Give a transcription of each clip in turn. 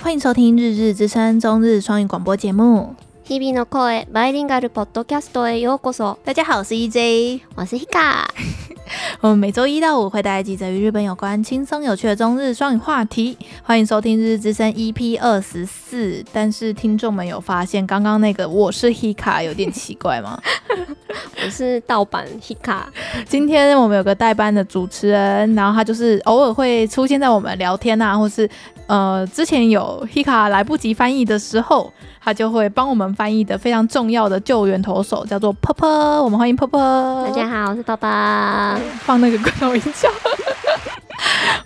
欢迎收听《日日之声》中日双语广播节目。日々の声バイリンガルポッドキャストへようこそ。大家好，我是 EJ，我是 Hika。我们每周一到五会带来几则与日本有关、轻松有趣的中日双语话题。欢迎收听《日日之声》EP 二十四。但是听众们有发现，刚刚那个我是 Hika 有点奇怪吗？我是盗版 Hika。今天我们有个代班的主持人，然后他就是偶尔会出现在我们聊天啊，或是 呃之前有 Hika 来不及翻译的时候。他就会帮我们翻译的非常重要的救援投手，叫做波波。我们欢迎波波。大家好，我是爸爸。放那个罐头音效。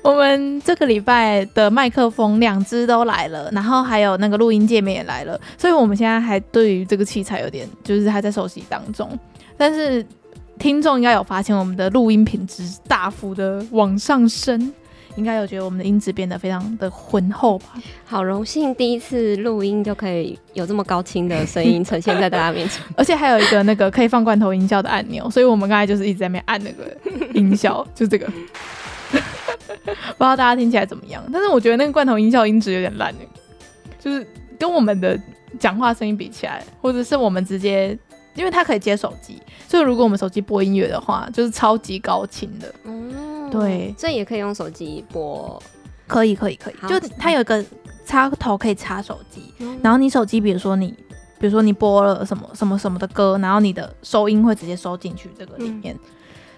我们这个礼拜的麦克风两只都来了，然后还有那个录音界面也来了，所以我们现在还对于这个器材有点就是还在熟悉当中。但是听众应该有发现，我们的录音品质大幅的往上升。应该有觉得我们的音质变得非常的浑厚吧？好荣幸第一次录音就可以有这么高清的声音呈现在大家面前，而且还有一个那个可以放罐头音效的按钮，所以我们刚才就是一直在那边按那个音效，就这个，不知道大家听起来怎么样？但是我觉得那个罐头音效音质有点烂，就是跟我们的讲话声音比起来，或者是我们直接，因为它可以接手机，所以如果我们手机播音乐的话，就是超级高清的。嗯对，这也可以用手机播，可以可以可以，就它有一个插头可以插手机，嗯、然后你手机，比如说你，比如说你播了什么什么什么的歌，然后你的收音会直接收进去这个里面，嗯、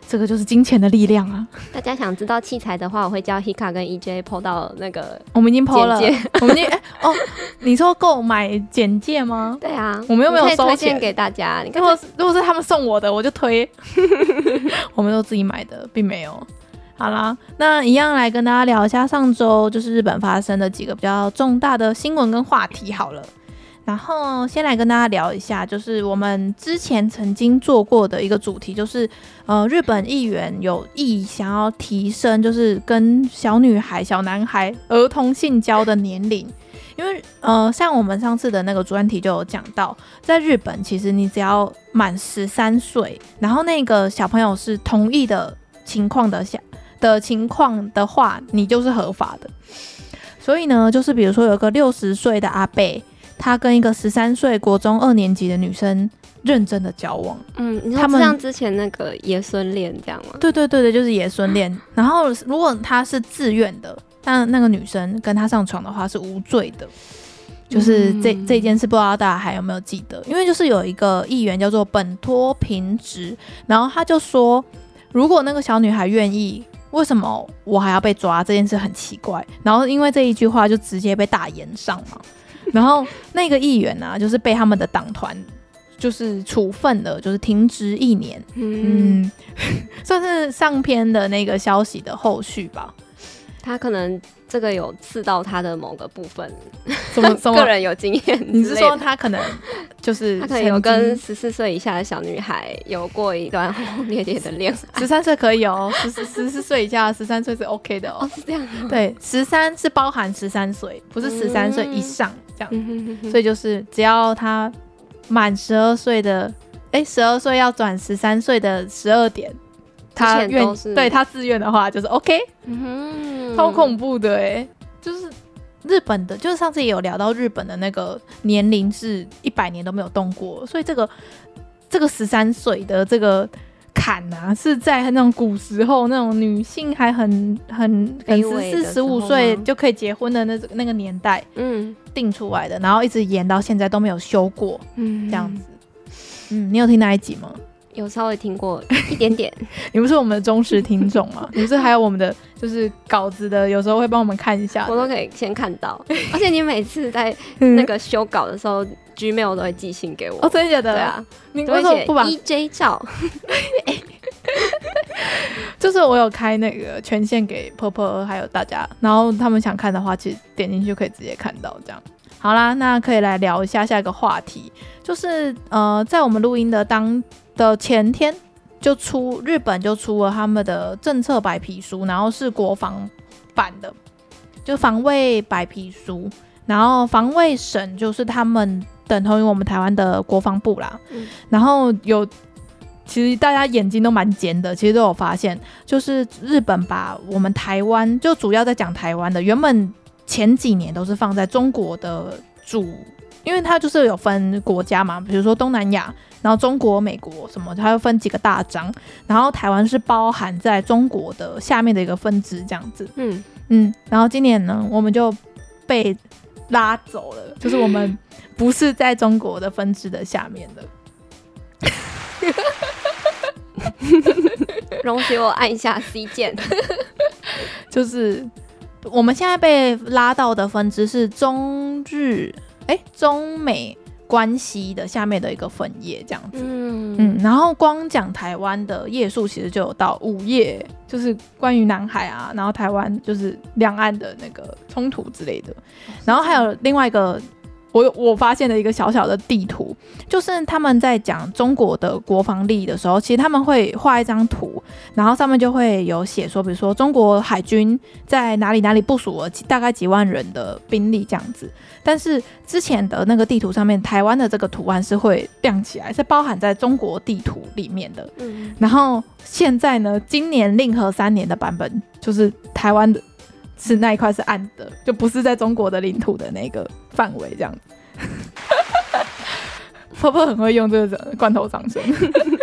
这个就是金钱的力量啊！大家想知道器材的话，我会叫 Hika 跟 EJ PO 到那个，我们已经 PO 了，我们已经哎哦，你说购买简介吗？对啊，我们又没有收钱。给大家，你看如果如果是他们送我的，我就推，我们都自己买的，并没有。好啦，那一样来跟大家聊一下上周就是日本发生的几个比较重大的新闻跟话题好了。然后先来跟大家聊一下，就是我们之前曾经做过的一个主题，就是呃日本议员有意想要提升，就是跟小女孩、小男孩儿童性交的年龄。因为呃像我们上次的那个专题就有讲到，在日本其实你只要满十三岁，然后那个小朋友是同意的情况的下。的情况的话，你就是合法的。所以呢，就是比如说有个六十岁的阿贝，他跟一个十三岁国中二年级的女生认真的交往。嗯，你他们像之前那个爷孙恋这样吗？对对对对，就是爷孙恋。然后如果他是自愿的，但那个女生跟他上床的话是无罪的。就是这这件事，不知道大家还有没有记得？因为就是有一个议员叫做本托平直，然后他就说，如果那个小女孩愿意。为什么我还要被抓？这件事很奇怪。然后因为这一句话就直接被大言上嘛。然后那个议员呢、啊，就是被他们的党团就是处分了，就是停职一年。嗯，嗯 算是上篇的那个消息的后续吧。他可能。这个有刺到他的某个部分，什么 什么个人有经验？你是说他可能就是他可能有跟十四岁以下的小女孩有过一段轰轰烈烈的恋爱？十三岁可以哦，十十四岁以下十三岁是 OK 的哦。哦，是这样。对，十三是包含十三岁，不是十三岁以上这样。嗯、所以就是只要他满十二岁的，哎，十二岁要转十三岁的十二点，他愿对他自愿的话就是 OK。嗯哼。超恐怖的哎、欸，就是日本的，就是上次也有聊到日本的那个年龄是一百年都没有动过，所以这个这个十三岁的这个坎啊，是在那种古时候那种女性还很很很十四十五岁就可以结婚的那那个年代，嗯，定出来的，然后一直延到现在都没有修过，嗯，这样子，嗯，你有听那一集吗？有稍微听过一点点，你不是我们的忠实听众吗？你不是还有我们的就是稿子的，有时候会帮我们看一下，我都可以先看到。而且你每次在那个修稿的时候，Gmail 都会寄信给我。哦，真的假的？对啊，你为什么不把 EJ 照？就是我有开那个权限给婆婆还有大家，然后他们想看的话，其实点进去就可以直接看到。这样好啦，那可以来聊一下下一个话题，就是呃，在我们录音的当。的前天就出日本就出了他们的政策白皮书，然后是国防版的，就防卫白皮书，然后防卫省就是他们等同于我们台湾的国防部啦。嗯、然后有，其实大家眼睛都蛮尖的，其实都有发现，就是日本把我们台湾就主要在讲台湾的，原本前几年都是放在中国的主，因为它就是有分国家嘛，比如说东南亚，然后中国、美国什么，它又分几个大章，然后台湾是包含在中国的下面的一个分支这样子。嗯嗯，然后今年呢，我们就被拉走了，就是我们不是在中国的分支的下面的。容许我按一下 C 键，就是我们现在被拉到的分支是中日，哎、欸，中美关系的下面的一个分页这样子。嗯嗯，然后光讲台湾的页数其实就有到五页，就是关于南海啊，然后台湾就是两岸的那个冲突之类的，然后还有另外一个。我我发现了一个小小的地图，就是他们在讲中国的国防力的时候，其实他们会画一张图，然后上面就会有写说，比如说中国海军在哪里哪里部署了大概几万人的兵力这样子。但是之前的那个地图上面，台湾的这个图案是会亮起来，是包含在中国地图里面的。嗯。然后现在呢，今年令和三年的版本，就是台湾的。是那一块是暗的，就不是在中国的领土的那个范围，这样子。婆婆很会用这个罐头掌声，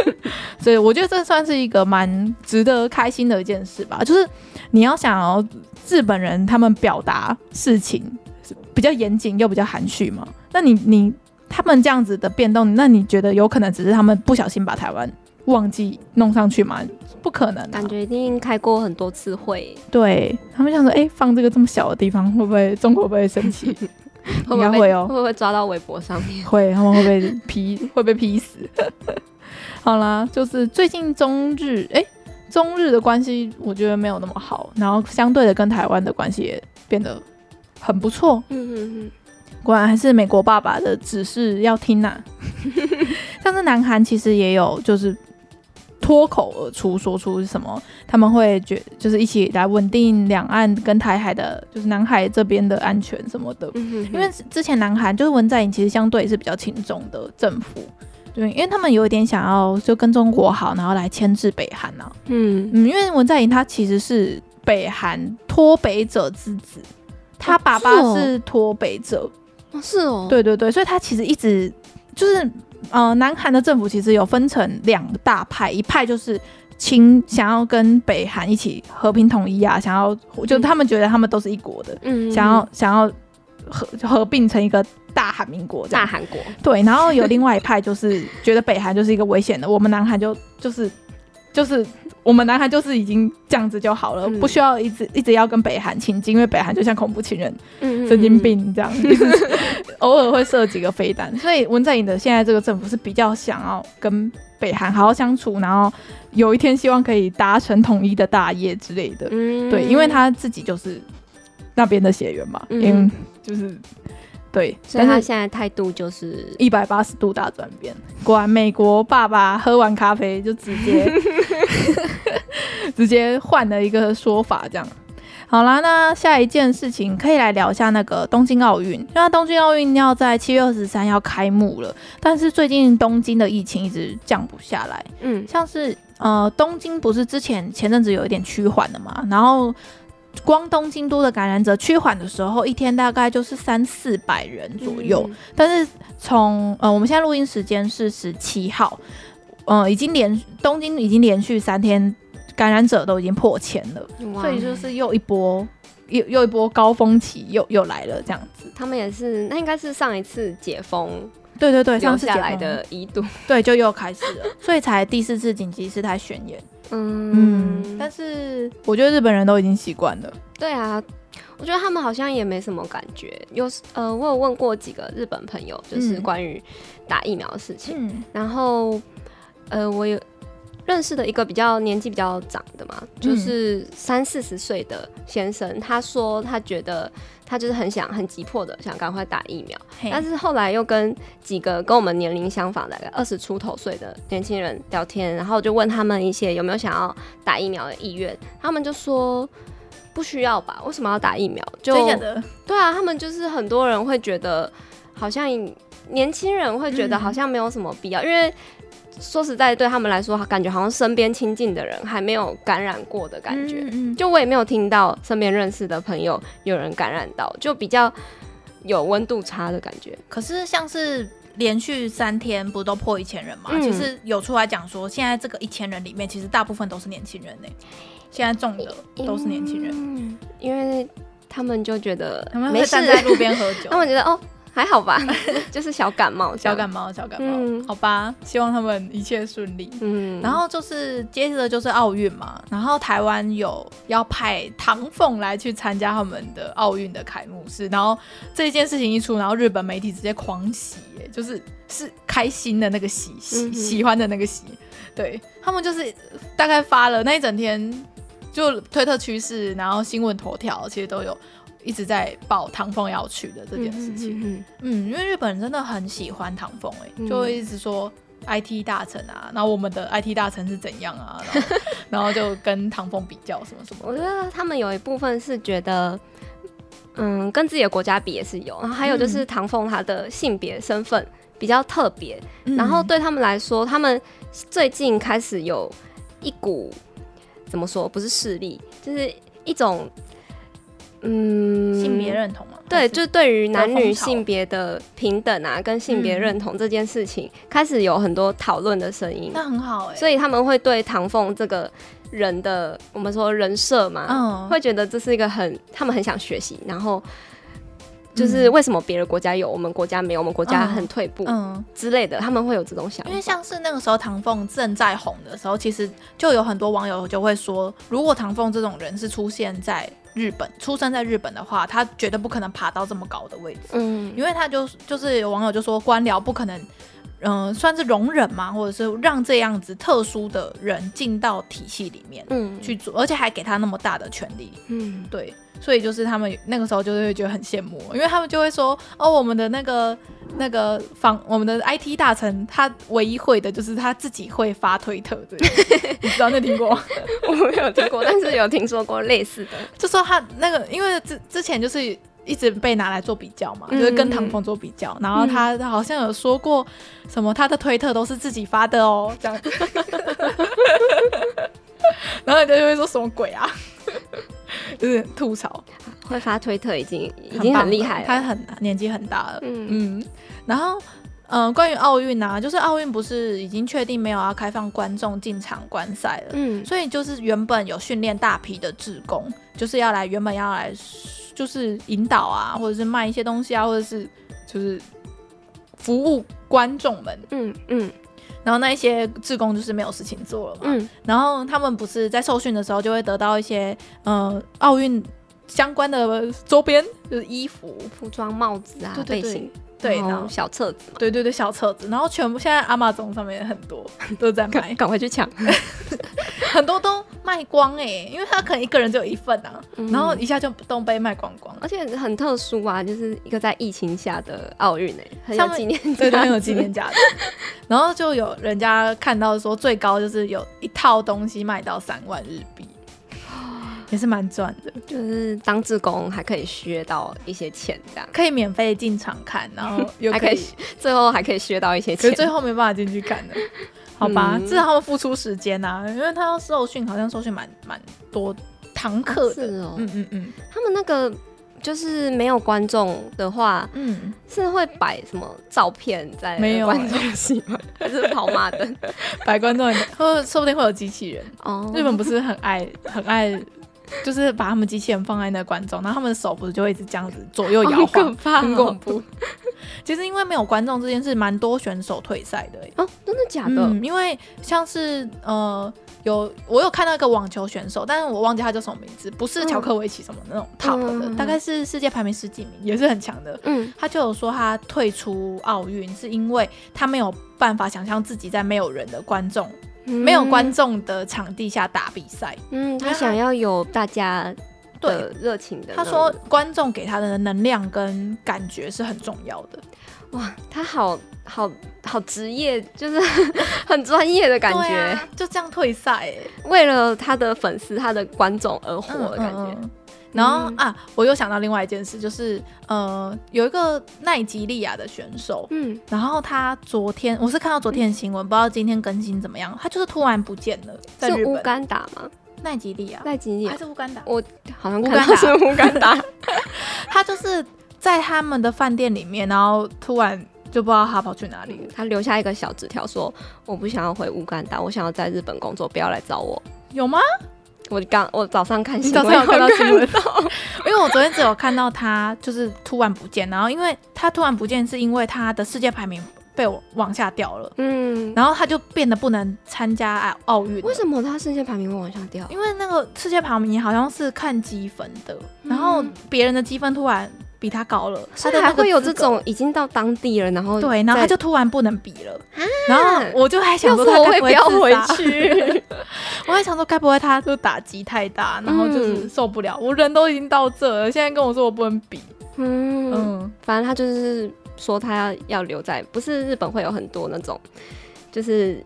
所以我觉得这算是一个蛮值得开心的一件事吧。就是你要想要日本人他们表达事情比较严谨又比较含蓄嘛，那你你他们这样子的变动，那你觉得有可能只是他们不小心把台湾忘记弄上去吗？不可能、啊，感觉一定开过很多次会。对，他们想说，哎、欸，放这个这么小的地方，会不会中国会不会生气？应该会哦、喔，会不会抓到微博上面？会，他们会被批，会被批死。好啦，就是最近中日，哎、欸，中日的关系我觉得没有那么好，然后相对的跟台湾的关系也变得很不错。嗯嗯嗯，果然还是美国爸爸的指示要听呐、啊。像是南韩其实也有，就是。脱口而出说出是什么？他们会觉就是一起来稳定两岸跟台海的，就是南海这边的安全什么的。嗯、哼哼因为之前南韩就是文在寅其实相对是比较轻重的政府，对，因为他们有一点想要就跟中国好，然后来牵制北韩啊。嗯嗯，因为文在寅他其实是北韩脱北者之子，他爸爸是脱北者。哦，是哦，对对对，所以他其实一直就是。呃，南韩的政府其实有分成两大派，一派就是亲想要跟北韩一起和平统一啊，想要就他们觉得他们都是一国的，嗯，想要想要合合并成一个大韩民国，大韩国。对，然后有另外一派就是觉得北韩就是一个危险的，我们南韩就就是就是。我们南韩就是已经这样子就好了，嗯、不需要一直一直要跟北韩亲近，因为北韩就像恐怖情人、嗯、神经病这样，偶尔会射几个飞弹。所以文在寅的现在这个政府是比较想要跟北韩好好相处，然后有一天希望可以达成统一的大业之类的。嗯、对，因为他自己就是那边的血缘嘛，嗯，因为就是。对，所以他现在态度就是一百八十度大转变。果然，美国爸爸喝完咖啡就直接直接换了一个说法，这样。好啦，那下一件事情可以来聊一下那个东京奥运。因为东京奥运要在七月二十三要开幕了，但是最近东京的疫情一直降不下来。嗯，像是呃东京不是之前前阵子有一点趋缓的嘛，然后。光东京都的感染者趋缓的时候，一天大概就是三四百人左右。嗯、但是从呃，我们现在录音时间是十七号，呃，已经连东京已经连续三天感染者都已经破千了，所以就是又一波又又一波高峰期又又来了这样子。他们也是，那应该是上一次解封，对对对，上次下来的一度，对，就又开始了，所以才第四次紧急事态宣言。嗯，嗯，但是我觉得日本人都已经习惯了。对啊，我觉得他们好像也没什么感觉。有呃，我有问过几个日本朋友，就是关于打疫苗的事情。嗯，然后呃，我有认识的一个比较年纪比较长的嘛，就是三四十岁的先生，他说他觉得。他就是很想很急迫的想赶快打疫苗，但是后来又跟几个跟我们年龄相仿，大概二十出头岁的年轻人聊天，然后就问他们一些有没有想要打疫苗的意愿，他们就说不需要吧，为什么要打疫苗？就？对啊，他们就是很多人会觉得好像年轻人会觉得好像没有什么必要，嗯、因为说实在，对他们来说，感觉好像身边亲近的人还没有感染过的感觉。嗯嗯，就我也没有听到身边认识的朋友有人感染到，就比较有温度差的感觉。可是像是连续三天不都破一千人嘛？嗯、其实有出来讲说，现在这个一千人里面，其实大部分都是年轻人呢。现在中的都是年轻人，嗯，因为他们就觉得他们会站在路边喝酒，他们觉得哦。还好吧，就是小感冒，小感冒，小感冒，嗯、好吧，希望他们一切顺利。嗯，然后就是接着就是奥运嘛，然后台湾有要派唐凤来去参加他们的奥运的开幕式，然后这件事情一出，然后日本媒体直接狂喜，耶，就是是开心的那个喜，喜、嗯、喜欢的那个喜，对他们就是大概发了那一整天，就推特趋势，然后新闻头条其实都有。一直在报唐凤要去的这件事情，嗯，因为日本人真的很喜欢唐凤，哎，就会一直说 IT 大臣啊，然后我们的 IT 大臣是怎样啊，然后，然后就跟唐凤比较什么什么。我觉得他们有一部分是觉得，嗯，跟自己的国家比也是有，然后还有就是唐凤他的性别身份比较特别，嗯，然后对他们来说，他们最近开始有一股怎么说，不是势力，就是一种。嗯，性别认同嘛？对，就对于男女性别的平等啊，跟性别认同这件事情，嗯、开始有很多讨论的声音。那很好哎、欸，所以他们会对唐凤这个人的，我们说人设嘛，嗯，会觉得这是一个很，他们很想学习。然后就是为什么别的国家有，我们国家没有，我们国家很退步，嗯之类的，他们会有这种想法。因为像是那个时候唐凤正在红的时候，其实就有很多网友就会说，如果唐凤这种人是出现在。日本出生在日本的话，他绝对不可能爬到这么高的位置。嗯，因为他就就是有网友就说官僚不可能，嗯、呃，算是容忍嘛，或者是让这样子特殊的人进到体系里面，嗯，去做，而且还给他那么大的权利。嗯，对，所以就是他们那个时候就会觉得很羡慕，因为他们就会说，哦，我们的那个那个方，我们的 IT 大臣，他唯一会的就是他自己会发推特，对，你知道那听过？我没有听过，但是有听说过类似的，就说他那个，因为之之前就是。一直被拿来做比较嘛，就是跟唐凤做比较，嗯、然后他好像有说过什么，他的推特都是自己发的哦，这样，然后人家就会说什么鬼啊，就是吐槽，会发推特已经已经很厉害了，他很年纪很大了，嗯。嗯，然后嗯、呃，关于奥运啊，就是奥运不是已经确定没有要开放观众进场观赛了，嗯，所以就是原本有训练大批的志工，就是要来原本要来。就是引导啊，或者是卖一些东西啊，或者是就是服务观众们，嗯嗯，然后那一些志工就是没有事情做了嘛，嗯，然后他们不是在受训的时候就会得到一些呃奥运相关的周边，就是衣服、服装、帽子啊、对对对。背心。对，然后小册子，对对对，小册子，然后全部现在 Amazon 上面很多都在卖，赶快去抢，很多都卖光哎、欸，因为他可能一个人只有一份啊，嗯、然后一下就都被卖光光，而且很特殊啊，就是一个在疫情下的奥运哎，很有纪念价，对，很有纪念价值。然后就有人家看到说最高就是有一套东西卖到三万日币。也是蛮赚的，就是当志工还可以削到一些钱，这样。可以免费进场看，然后又 可以，可以最后还可以削到一些钱，最后没办法进去看的，好吧？至少、嗯、他们付出时间呐、啊，因为他要受训，好像受训蛮蛮多堂课的，是哦，嗯嗯嗯，他们那个就是没有观众的话，嗯，是会摆什么照片在没有观众席吗？还是跑马灯摆观众，或说不定会有机器人哦。日本不是很爱很爱。就是把他们机器人放在那观众，然后他们的手不是就会一直这样子左右摇晃，很恐怖。其实因为没有观众这件事，蛮多选手退赛的。哦，真的假的？嗯，因为像是呃，有我有看到一个网球选手，但是我忘记他叫什么名字，不是乔克维奇什么那种 top 的，嗯、大概是世界排名十几名，也是很强的。嗯，他就有说他退出奥运是因为他没有办法想象自己在没有人的观众。没有观众的场地下打比赛，嗯，他想要有大家的热情的。他说，观众给他的能量跟感觉是很重要的。哇，他好好好职业，就是 很专业的感觉。啊、就这样退赛，为了他的粉丝、他的观众而活的感觉。嗯嗯嗯然后、嗯、啊，我又想到另外一件事，就是呃，有一个奈及利亚的选手，嗯，然后他昨天我是看到昨天的新闻，嗯、不知道今天更新怎么样，他就是突然不见了，在日本。是乌干达吗？奈吉利亚，奈吉利亚还是乌干达？我好像乌干达是乌干达。他就是在他们的饭店里面，然后突然就不知道他跑去哪里了。他留下一个小纸条说：“我不想要回乌干达，我想要在日本工作，不要来找我。”有吗？我刚我早上看新闻，早上有看到新闻，因为我昨天只有看到他就是突然不见，然后因为他突然不见是因为他的世界排名被我往下掉了，嗯，然后他就变得不能参加奥运。为什么他世界排名会往下掉？因为那个世界排名好像是看积分的，然后别人的积分突然。比他高了，他还会有这种已经到当地了，然后对，然后他就突然不能比了，然后我就还想说他会不要回去，我还想说该不会他就打击太大，然后就是受不了，我人都已经到这了，现在跟我说我不能比，嗯。嗯，反正他就是说他要要留在，不是日本会有很多那种就是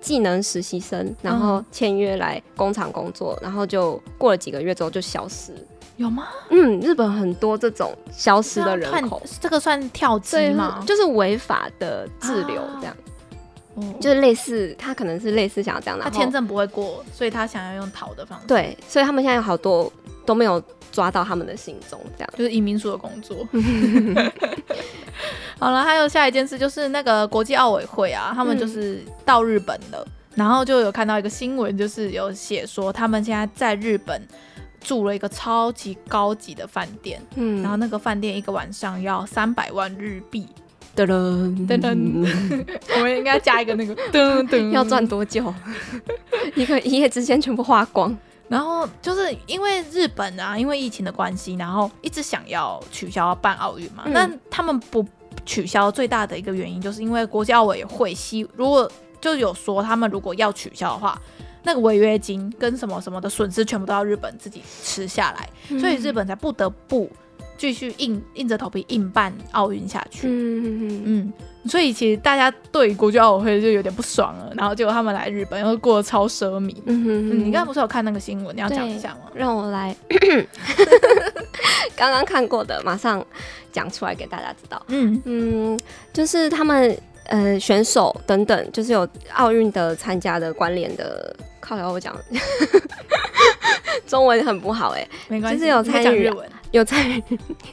技能实习生，然后签约来工厂工作，然后就过了几个月之后就消失。有吗？嗯，日本很多这种消失的人口，这个算跳机吗？就是违法的滞留这样，哦，就是类似他可能是类似想要这样，他签证不会过，所以他想要用逃的方式。对，所以他们现在有好多都没有抓到他们的行踪，这样就是移民署的工作。好了，还有下一件事就是那个国际奥委会啊，他们就是到日本了，嗯，然后就有看到一个新闻，就是有写说他们现在在日本。住了一个超级高级的饭店，嗯，然后那个饭店一个晚上要三百万日币，噔噔噔噔，我们应该加一个那个噔噔，要赚多久？一个一夜之间全部花光。然后就是因为日本啊，因为疫情的关系，然后一直想要取消办奥运嘛，那、嗯、他们不取消最大的一个原因，就是因为国际奥委会希如果就有说他们如果要取消的话。那个违约金跟什么什么的损失全部都要日本自己吃下来，嗯、所以日本才不得不继续硬硬着头皮硬办奥运下去。嗯嗯嗯，所以其实大家对国际奥委会就有点不爽了，然后结果他们来日本又过得超奢靡。嗯哼嗯，你刚才不是有看那个新闻？你要讲一下吗？让我来，刚刚看过的，马上讲出来给大家知道。嗯嗯，就是他们呃选手等等，就是有奥运的参加的关联的。靠，我讲 中文很不好哎，没关系，就是有参与有参与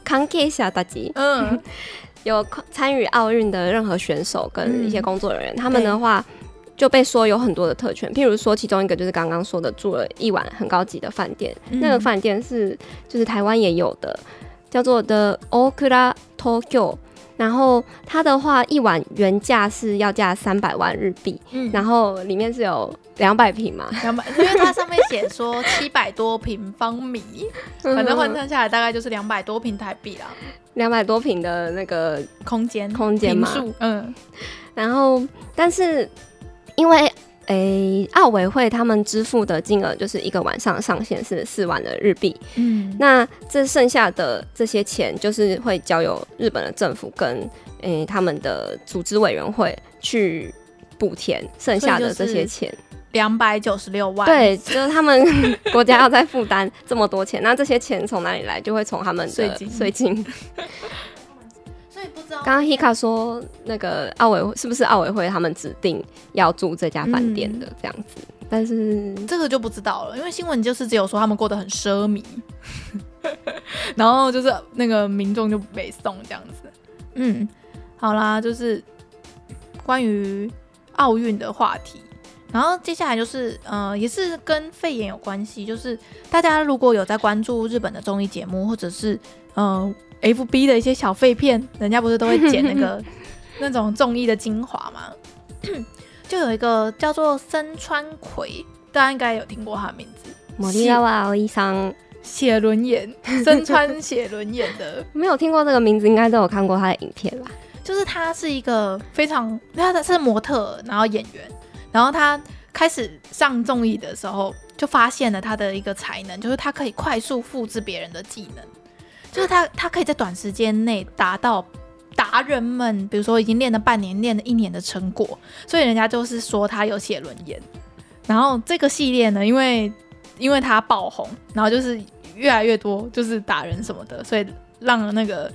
関係者たち，嗯，有参与奥运的任何选手跟一些工作人员，嗯、他们的话就被说有很多的特权，譬如说其中一个就是刚刚说的住了一晚很高级的饭店，嗯、那个饭店是就是台湾也有的，叫做 The Okura Tokyo。然后它的话，一晚原价是要价三百万日币，嗯，然后里面是有两百平嘛，两百，因为它上面写说七百多平方米，反正换算下来大概就是两百多平台币啦，两百多平的那个空间空间嘛，嗯，然后但是因为。诶，奥委会他们支付的金额就是一个晚上上限是四万的日币，嗯，那这剩下的这些钱就是会交由日本的政府跟诶他们的组织委员会去补填剩下的这些钱，两百九十六万，对，就是他们 国家要再负担这么多钱，那这些钱从哪里来？就会从他们的税金，税金。刚刚 Hika 说，那个奥委会是不是奥委会他们指定要住这家饭店的这样子？嗯、但是这个就不知道了，因为新闻就是只有说他们过得很奢靡，然后就是那个民众就没送这样子。嗯，好啦，就是关于奥运的话题，然后接下来就是呃，也是跟肺炎有关系，就是大家如果有在关注日本的综艺节目，或者是呃。F B 的一些小废片，人家不是都会剪那个 那种综艺的精华吗？就有一个叫做森川葵，大家应该有听过他的名字。森川葵さん写轮眼，身穿写轮眼的，没有听过这个名字，应该都有看过他的影片吧？就是他是一个非常，他他是模特，然后演员，然后他开始上综艺的时候，就发现了他的一个才能，就是他可以快速复制别人的技能。就是他，他可以在短时间内达到达人们，比如说已经练了半年、练了一年的成果，所以人家就是说他有写轮眼。然后这个系列呢，因为因为他爆红，然后就是越来越多就是打人什么的，所以让那个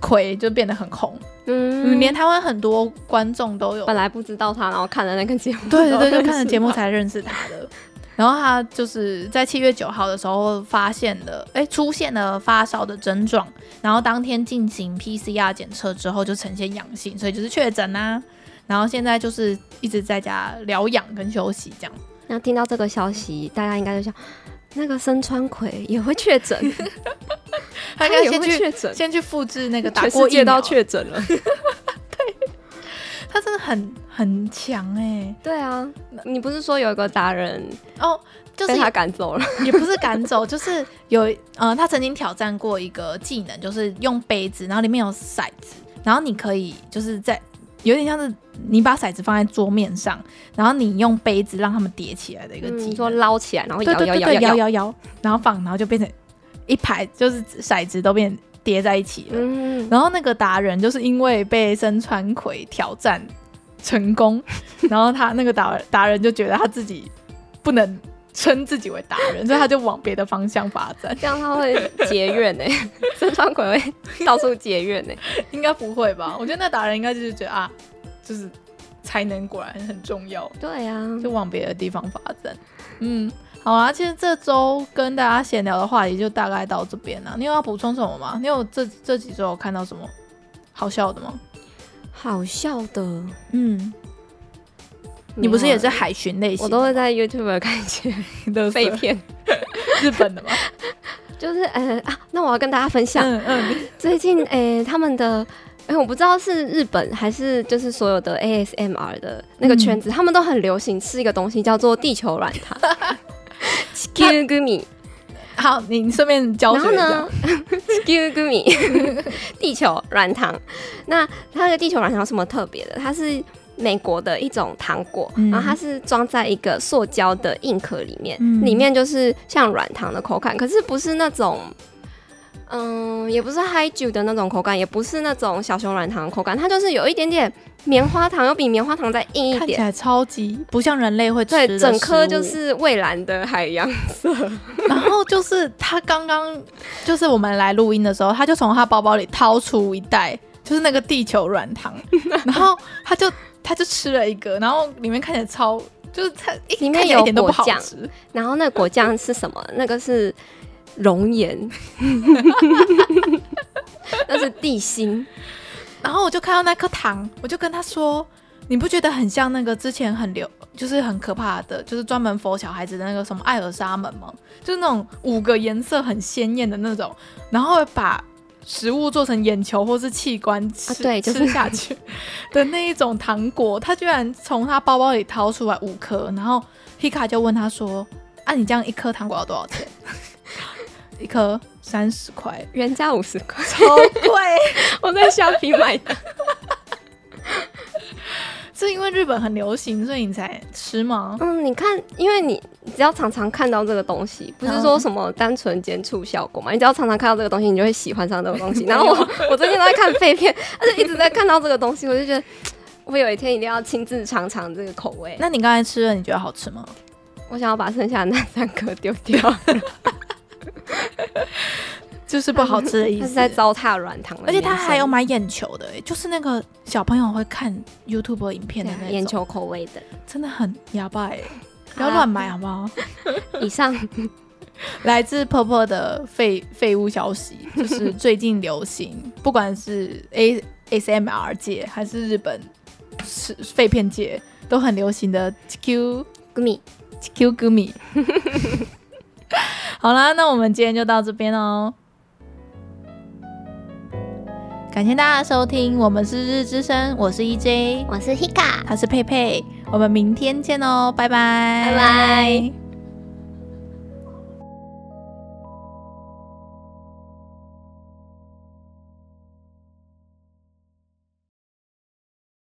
葵就变得很红。嗯，连台湾很多观众都有，本来不知道他，然后看了那个节目，对对对，就看了节目才认识他的。然后他就是在七月九号的时候发现了，哎，出现了发烧的症状，然后当天进行 PCR 检测之后就呈现阳性，所以就是确诊啊。然后现在就是一直在家疗养跟休息这样。那听到这个消息，大家应该就想，那个森川葵也会确诊？他应该先去确诊，先去复制那个打过疫苗确诊了。他真的很很强哎、欸，对啊，你不是说有一个达人哦，就是被他赶走了，也不是赶走，就是有呃，他曾经挑战过一个技能，就是用杯子，然后里面有骰子，然后你可以就是在有点像是你把骰子放在桌面上，然后你用杯子让他们叠起来的一个技能，说捞起来，然后摇摇摇。摇摇摇摇，然后放，然后就变成一排，就是骰子都变。叠在一起了，嗯、然后那个达人就是因为被森川葵挑战成功，然后他那个达达人就觉得他自己不能称自己为达人，所以他就往别的方向发展。这样他会结怨呢？森川葵会到处结怨呢？应该不会吧？我觉得那达人应该就是觉得啊，就是才能果然很重要。对呀、啊，就往别的地方发展。嗯。好啊，其实这周跟大家闲聊的话题就大概到这边了。你有要补充什么吗？你有这这几周有看到什么好笑的吗？好笑的，嗯，你不是也是海巡类型？我都会在 YouTube 看一些废片，日本的吗？就是呃啊，那我要跟大家分享，嗯嗯，最近诶他们的。哎，我不知道是日本还是就是所有的 ASMR 的那个圈子，嗯、他们都很流行吃一个东西叫做地球软糖。Q グミ，好，你顺便教学一下。然后呢，Q グミ，地球软糖。那它的地球软糖有什么特别的？它是美国的一种糖果，嗯、然后它是装在一个塑胶的硬壳里面，嗯、里面就是像软糖的口感，可是不是那种。 嗯，也不是嗨酒的那种口感，也不是那种小熊软糖的口感，它就是有一点点棉花糖，又比棉花糖再硬一点，看起来超级不像人类会吃的。对，整颗就是蔚蓝的海洋色。然后就是他刚刚就是我们来录音的时候，他就从他包包里掏出一袋，就是那个地球软糖，然后他就他就吃了一个，然后里面看起来超就是它里面有果酱，然后那果酱是什么？那个是。熔岩，那是地心。然后我就看到那颗糖，我就跟他说：“你不觉得很像那个之前很流，就是很可怕的，就是专门 for 小孩子的那个什么艾尔莎门吗？就是那种五个颜色很鲜艳的那种，然后把食物做成眼球或是器官吃，啊、对，就是、吃下去的那一种糖果。他居然从他包包里掏出来五颗，然后 Hika 就问他说：‘啊，你这样一颗糖果要多少钱？’一颗三十块，原价五十块，超贵！我在虾皮买的，是因为日本很流行，所以你才吃吗？嗯，你看，因为你只要常常看到这个东西，不是说什么单纯接触效果嘛？你只要常常看到这个东西，你就会喜欢上这个东西。然后我我最近都在看废片，而且一直在看到这个东西，我就觉得我有一天一定要亲自尝尝这个口味。那你刚才吃了，你觉得好吃吗？我想要把剩下的那三颗丢掉。就是不好吃的意思，他是在糟蹋软糖，而且他还有买眼球的，就是那个小朋友会看 YouTube 影片的那眼球口味的，真的很哑巴哎，不要乱买好不好？以上来自婆婆的废废物消息，就是最近流行，不管是 A S M R 界还是日本是废片界，都很流行的 Q グミ，Q グミ。 好啦，那我们今天就到这边哦。感谢大家的收听，我们是日之声，我是 EJ，我是 Hika，他是佩佩，我们明天见哦，拜拜，拜拜。